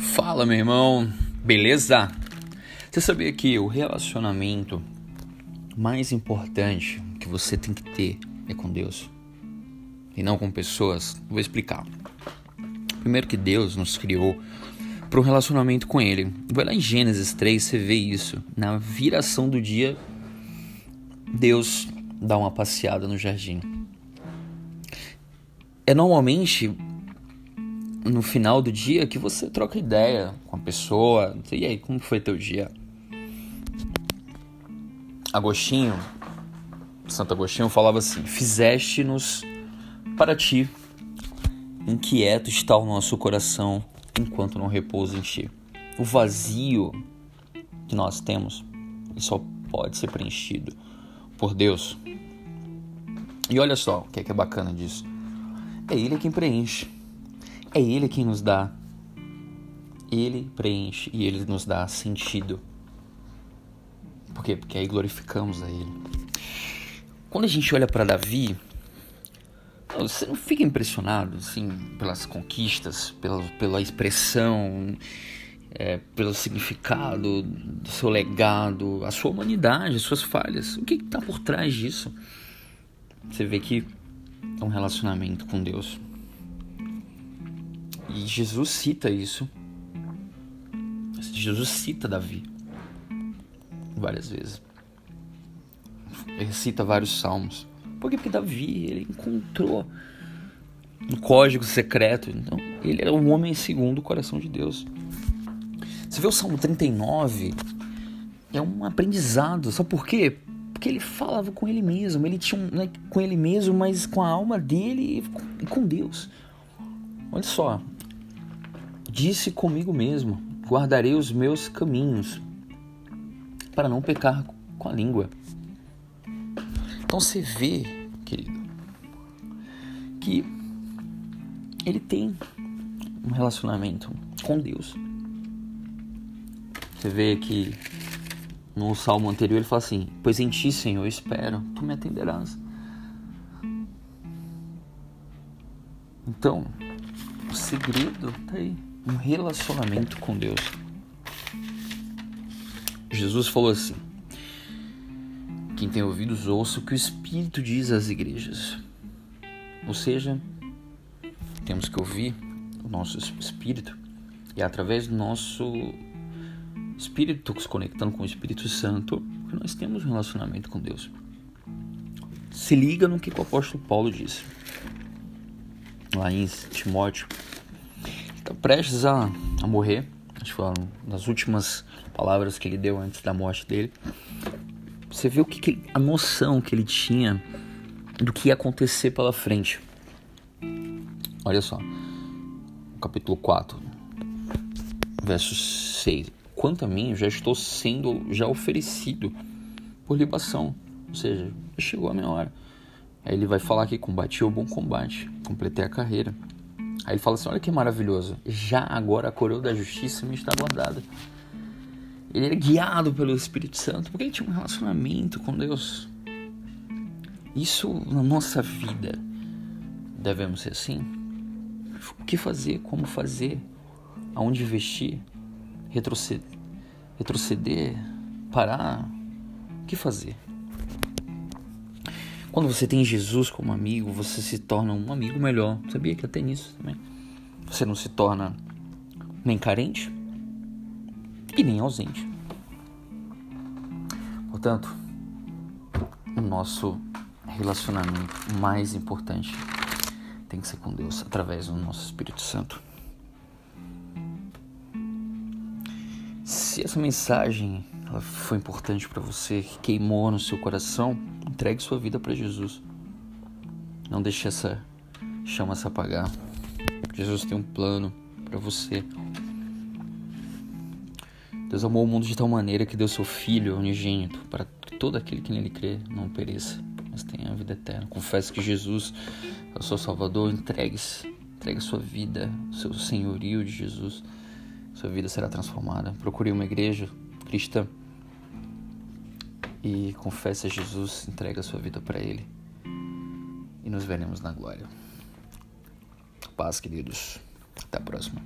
Fala, meu irmão, beleza? Você sabia que o relacionamento mais importante que você tem que ter é com Deus e não com pessoas? Vou explicar. Primeiro que Deus nos criou para um relacionamento com Ele. Vai lá em Gênesis 3, você vê isso. Na viração do dia, Deus dá uma passeada no jardim. É normalmente no final do dia que você troca ideia com a pessoa. E aí, como foi teu dia? Agostinho, Santo Agostinho falava assim: Fizeste-nos para ti, inquieto está o nosso coração enquanto não repousa em ti. O vazio que nós temos só pode ser preenchido por Deus. E olha só o que é, que é bacana disso: é Ele quem preenche. É Ele quem nos dá. Ele preenche e Ele nos dá sentido. Por quê? Porque aí glorificamos a Ele. Quando a gente olha para Davi, você não fica impressionado assim pelas conquistas, pela, pela expressão, é, pelo significado do seu legado, a sua humanidade, as suas falhas. O que está por trás disso? Você vê que é um relacionamento com Deus. E Jesus cita isso. Jesus cita Davi várias vezes. Ele cita vários salmos. Por quê? Porque Davi, ele encontrou um código secreto. Então, ele era um homem segundo o coração de Deus. Você vê o Salmo 39, é um aprendizado. Sabe por quê? Porque ele falava com ele mesmo. Ele tinha um, né, com ele mesmo, mas com a alma dele e com Deus. Olha só, Disse comigo mesmo: guardarei os meus caminhos para não pecar com a língua. Então você vê, querido, que ele tem um relacionamento com Deus. Você vê que no salmo anterior ele fala assim: Pois em ti, Senhor, espero, tu me atenderás. Então, o segredo tá aí um relacionamento com Deus. Jesus falou assim: Quem tem ouvidos, ouça o que o Espírito diz às igrejas. Ou seja, temos que ouvir o nosso espírito e através do nosso espírito se conectando com o Espírito Santo, nós temos um relacionamento com Deus. Se liga no que o apóstolo Paulo disse lá em Timóteo prestes a, a morrer. Acho que foram das últimas palavras que ele deu antes da morte dele. Você vê o que, que a noção que ele tinha do que ia acontecer pela frente. Olha só, capítulo 4, verso 6. Quanto a mim, eu já estou sendo já oferecido por libação, ou seja, chegou a minha hora. Aí ele vai falar que combati o bom combate, completei a carreira, Aí ele fala assim: olha que maravilhoso, já agora a coroa da justiça me está guardada. Ele era guiado pelo Espírito Santo porque ele tinha um relacionamento com Deus. Isso na nossa vida devemos ser assim. O que fazer, como fazer, aonde investir, retroceder, retroceder, parar, o que fazer? Quando você tem Jesus como amigo, você se torna um amigo melhor. Sabia que até nisso também. Você não se torna nem carente e nem ausente. Portanto, o nosso relacionamento mais importante tem que ser com Deus através do nosso Espírito Santo. Se essa mensagem ela foi importante para você, que queimou no seu coração, entregue sua vida para Jesus. Não deixe essa chama se apagar. Jesus tem um plano para você. Deus amou o mundo de tal maneira que deu seu Filho unigênito para todo aquele que nele crê não pereça, mas tenha a vida eterna. Confesse que Jesus é o seu Salvador. Entregue-se, entregue sua vida, seu senhorio de Jesus. Sua vida será transformada. Procure uma igreja cristã e confesse a Jesus, entrega sua vida para Ele e nos veremos na glória. Paz, queridos. Até a próxima.